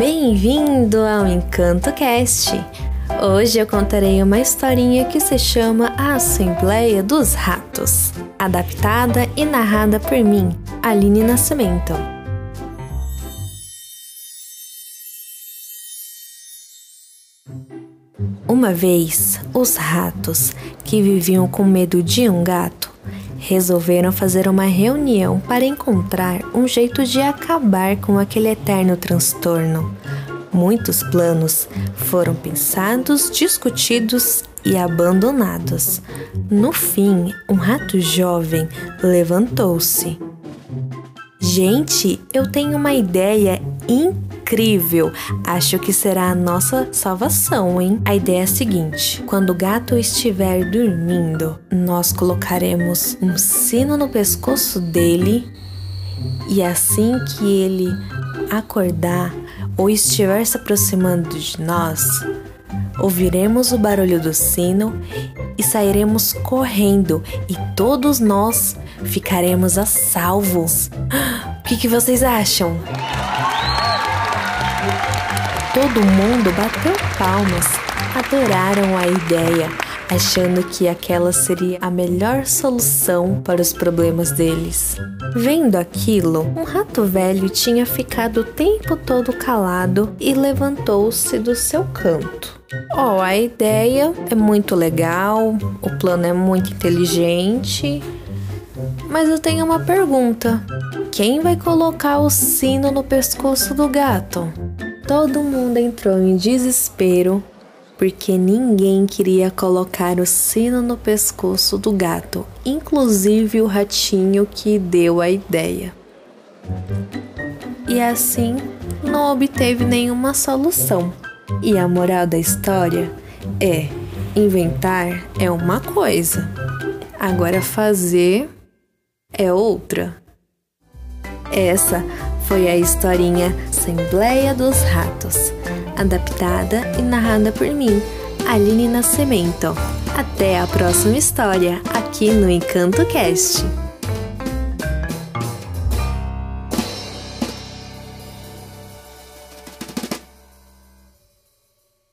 Bem-vindo ao Encanto Cast. Hoje eu contarei uma historinha que se chama A Assembleia dos Ratos, adaptada e narrada por mim, Aline Nascimento. Uma vez, os ratos, que viviam com medo de um gato, resolveram fazer uma reunião para encontrar um jeito de acabar com aquele eterno transtorno. Muitos planos foram pensados, discutidos e abandonados. No fim, um rato jovem levantou-se. Gente, eu tenho uma ideia incrível incrível. Acho que será a nossa salvação, hein? A ideia é a seguinte: quando o gato estiver dormindo, nós colocaremos um sino no pescoço dele e assim que ele acordar ou estiver se aproximando de nós, ouviremos o barulho do sino e sairemos correndo e todos nós ficaremos a salvos. O que, que vocês acham? Todo mundo bateu palmas, adoraram a ideia, achando que aquela seria a melhor solução para os problemas deles. Vendo aquilo, um rato velho tinha ficado o tempo todo calado e levantou-se do seu canto. Oh, a ideia é muito legal, o plano é muito inteligente, mas eu tenho uma pergunta: quem vai colocar o sino no pescoço do gato? Todo mundo entrou em desespero porque ninguém queria colocar o sino no pescoço do gato, inclusive o ratinho que deu a ideia. E assim não obteve nenhuma solução. E a moral da história é: inventar é uma coisa, agora fazer é outra. Essa foi a historinha Assembleia dos Ratos, adaptada e narrada por mim, Aline Nascimento. Até a próxima história aqui no Encanto Cast.